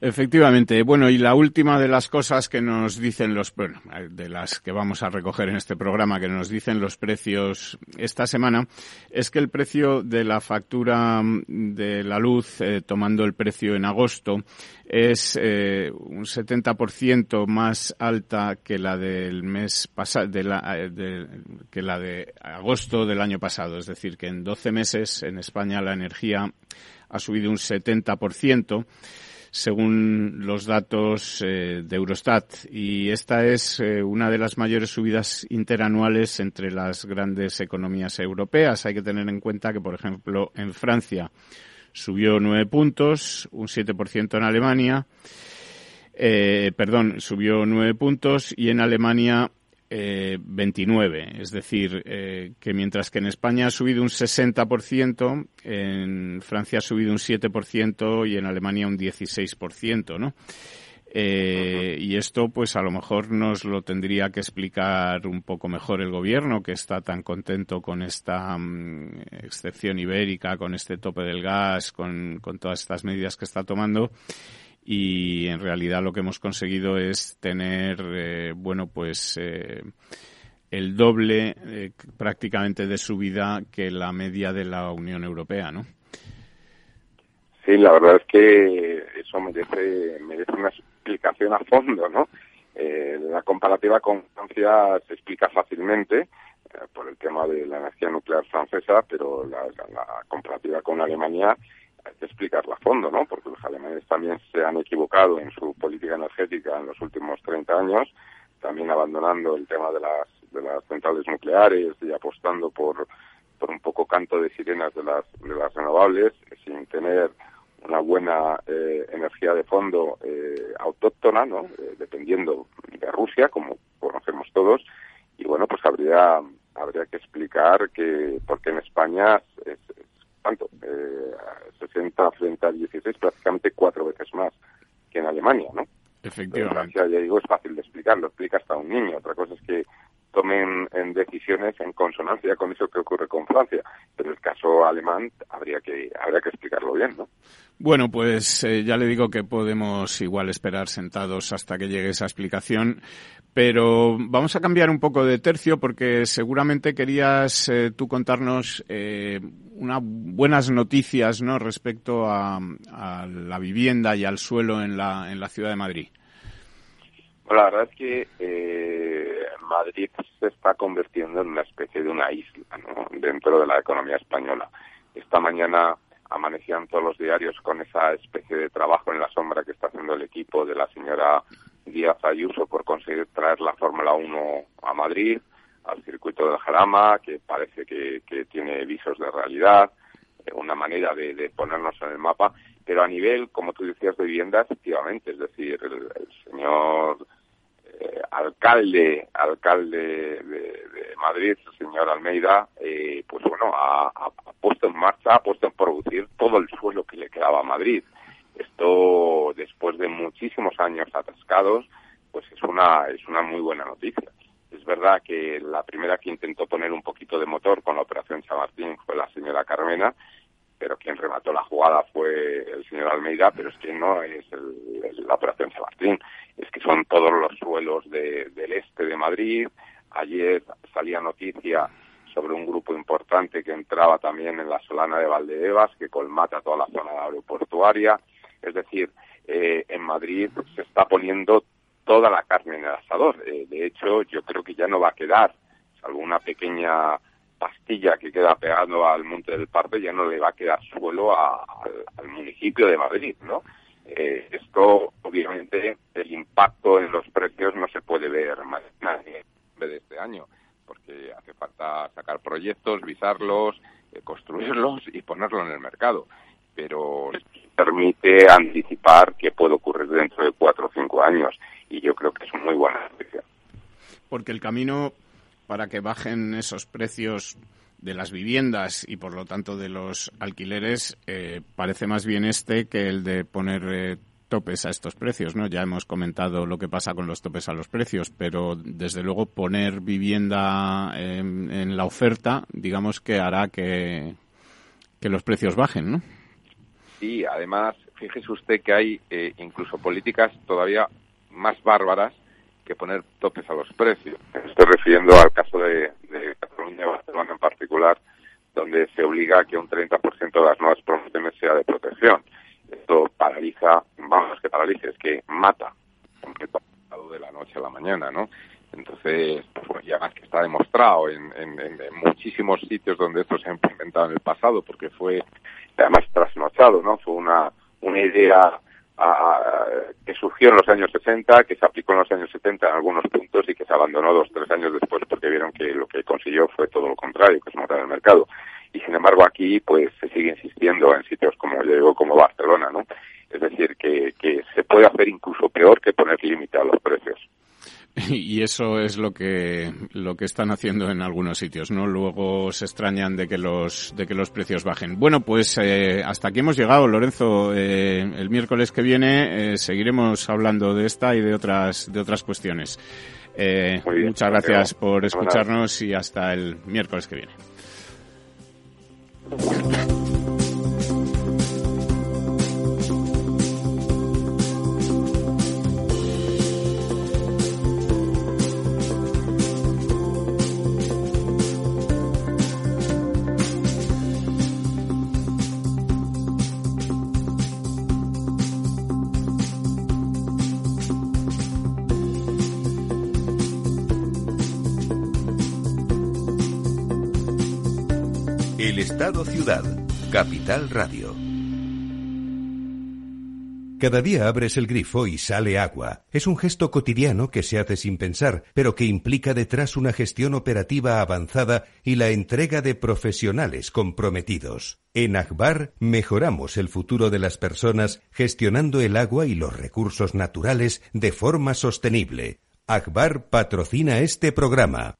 Efectivamente. Bueno, y la última de las cosas que nos dicen los, bueno, de las que vamos a recoger en este programa, que nos dicen los precios esta semana, es que el precio de la factura de la luz, eh, tomando el precio en agosto, es eh, un 70% más alta que la del mes pasado, de eh, que la de agosto del año pasado. Es decir, que en 12 meses en España la energía ha subido un 70% según los datos eh, de Eurostat. Y esta es eh, una de las mayores subidas interanuales entre las grandes economías europeas. Hay que tener en cuenta que, por ejemplo, en Francia subió nueve puntos, un 7% en Alemania, eh, perdón, subió nueve puntos y en Alemania eh, 29. Es decir, eh, que mientras que en España ha subido un 60%, en Francia ha subido un 7% y en Alemania un 16%, ¿no? Eh, y esto, pues a lo mejor nos lo tendría que explicar un poco mejor el gobierno, que está tan contento con esta mm, excepción ibérica, con este tope del gas, con, con todas estas medidas que está tomando y en realidad lo que hemos conseguido es tener, eh, bueno, pues eh, el doble eh, prácticamente de subida que la media de la Unión Europea, ¿no? Sí, la verdad es que eso merece, merece una explicación a fondo, ¿no? la comparativa con Francia se explica fácilmente por el tema de la energía nuclear francesa, pero la comparativa con Alemania hay que explicarla a fondo, ¿no? Porque los alemanes también se han equivocado en su política energética en los últimos 30 años, también abandonando el tema de las, de las centrales nucleares y apostando por, por un poco canto de sirenas de las, de las renovables, sin tener una buena eh, energía de fondo eh, autóctona, ¿no? Eh, dependiendo de Rusia, como conocemos todos, y bueno, pues habría habría que explicar que porque en España es, ¿cuánto? Eh, 60 frente a 16, prácticamente cuatro veces más que en Alemania, ¿no? Efectivamente. ya digo, es fácil de explicar, lo explica hasta un niño. Otra cosa es que tomen en decisiones en consonancia con eso que ocurre con Francia. Pero el caso alemán habría que habría que explicarlo bien, ¿no? Bueno, pues eh, ya le digo que podemos igual esperar sentados hasta que llegue esa explicación. Pero vamos a cambiar un poco de tercio porque seguramente querías eh, tú contarnos eh, unas buenas noticias ¿no? respecto a, la vivienda y al suelo en la, en la ciudad de Madrid. la verdad es que eh, Madrid se está convirtiendo en una especie de una isla dentro de la economía española. Esta mañana amanecían todos los diarios con esa especie de trabajo en la sombra que está haciendo el equipo de la señora Díaz Ayuso por conseguir traer la Fórmula 1 a Madrid, al circuito del Jarama, que parece que, tiene visos de realidad, eh, una manera de, ponernos en el mapa, pero a nivel, como tú decías, de vivienda, efectivamente, es decir, el, señor eh, alcalde alcalde de, Madrid, el señor Almeida, eh, pues bueno, ha, ha, puesto en marcha, ha puesto en producir todo el suelo que le quedaba a Madrid. Esto, después de muchísimos años atascados, pues es una, es una muy buena noticia. Es verdad que la primera que intentó poner un poquito de motor con la operación Chamartín fue la señora Carmena, pero quien remató la jugada fue el señor Almeida, pero es que no es la operación Chamartín, es que son todos los suelos del este de Madrid. Ayer salía noticia sobre un grupo importante que entraba también en la Solana de Valdebebas, que colmata toda la zona aeroportuaria. Es decir, eh, en Madrid se está poniendo toda la carne en el asador. Eh, de hecho, yo creo que ya no va a quedar, salvo una pequeña pastilla que queda pegando al Monte del Parque, ya no le va a quedar suelo al municipio de Madrid, ¿no? Eh, esto, obviamente, el impacto en los precios no se puede ver más de este año, porque hace falta sacar proyectos, visarlos, construirlos y ponerlos en el mercado. Pero permite anticipar qué puede ocurrir dentro de cuatro o cinco años. Y yo creo que es muy buena noticia. Porque el camino para que bajen esos precios de las viviendas y por lo tanto de los alquileres eh, parece más bien este que el de poner eh, topes a estos precios, ¿no? Ya hemos comentado lo que pasa con los topes a los precios, pero desde luego poner vivienda en, la oferta, digamos que hará que, que los precios bajen, ¿no? Sí, además, fíjese usted que hay eh, incluso políticas todavía más bárbaras que poner topes a los precios. Estoy refiriendo al caso de, Cataluña y Barcelona en particular, donde se obliga a que un 30% de las nuevas promociones sea de protección. Esto paraliza, vamos, que paraliza, es que mata completamente de la noche a la mañana, ¿no? Entonces, pues ya más que está demostrado en, en, en, muchísimos sitios donde esto se ha implementado en el pasado, porque fue además trasnochado, ¿no? Fue una, una idea que surgió en los años 60, que se aplicó en los años 70 en algunos puntos y que se abandonó dos tres años después porque vieron que lo que consiguió fue todo lo contrario, que es matar el mercado. Y sin embargo aquí pues se sigue insistiendo en sitios como yo digo como Barcelona, ¿no? Es decir, que, que se puede hacer incluso peor que poner límite a los precios. Y eso es lo que lo que están haciendo en algunos sitios no luego se extrañan de que los de que los precios bajen. Bueno pues eh, hasta aquí hemos llegado Lorenzo. Eh, el miércoles que viene eh, seguiremos hablando de esta y de otras de otras cuestiones. Muchas gracias por escucharnos y hasta el miércoles que viene Estado Ciudad, Capital Radio. Cada día abres el grifo y sale agua. Es un gesto cotidiano que se hace sin pensar, pero que implica detrás una gestión operativa avanzada y la entrega de profesionales comprometidos. En Akbar mejoramos el futuro de las personas gestionando el agua y los recursos naturales de forma sostenible. Akbar patrocina este programa.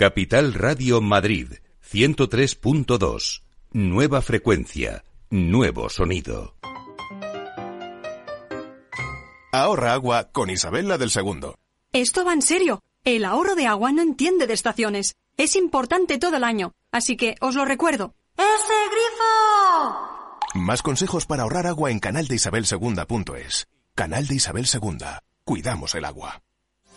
Capital Radio Madrid, 103.2. Nueva frecuencia, nuevo sonido. Ahorra agua con Isabel del Segundo. Esto va en serio. El ahorro de agua no entiende de estaciones. Es importante todo el año. Así que os lo recuerdo. ¡Ese grifo! Más consejos para ahorrar agua en canaldeisabelsegunda.es. Canal de Isabel Segunda. Cuidamos el agua.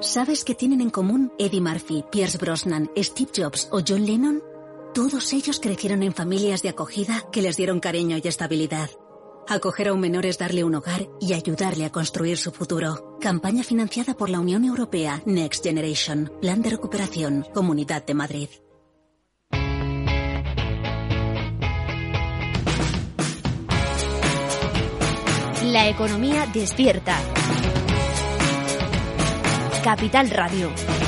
¿Sabes qué tienen en común Eddie Murphy, Pierce Brosnan, Steve Jobs o John Lennon? Todos ellos crecieron en familias de acogida que les dieron cariño y estabilidad. Acoger a un menor es darle un hogar y ayudarle a construir su futuro. Campaña financiada por la Unión Europea Next Generation. Plan de recuperación. Comunidad de Madrid. La economía despierta. Capital Radio.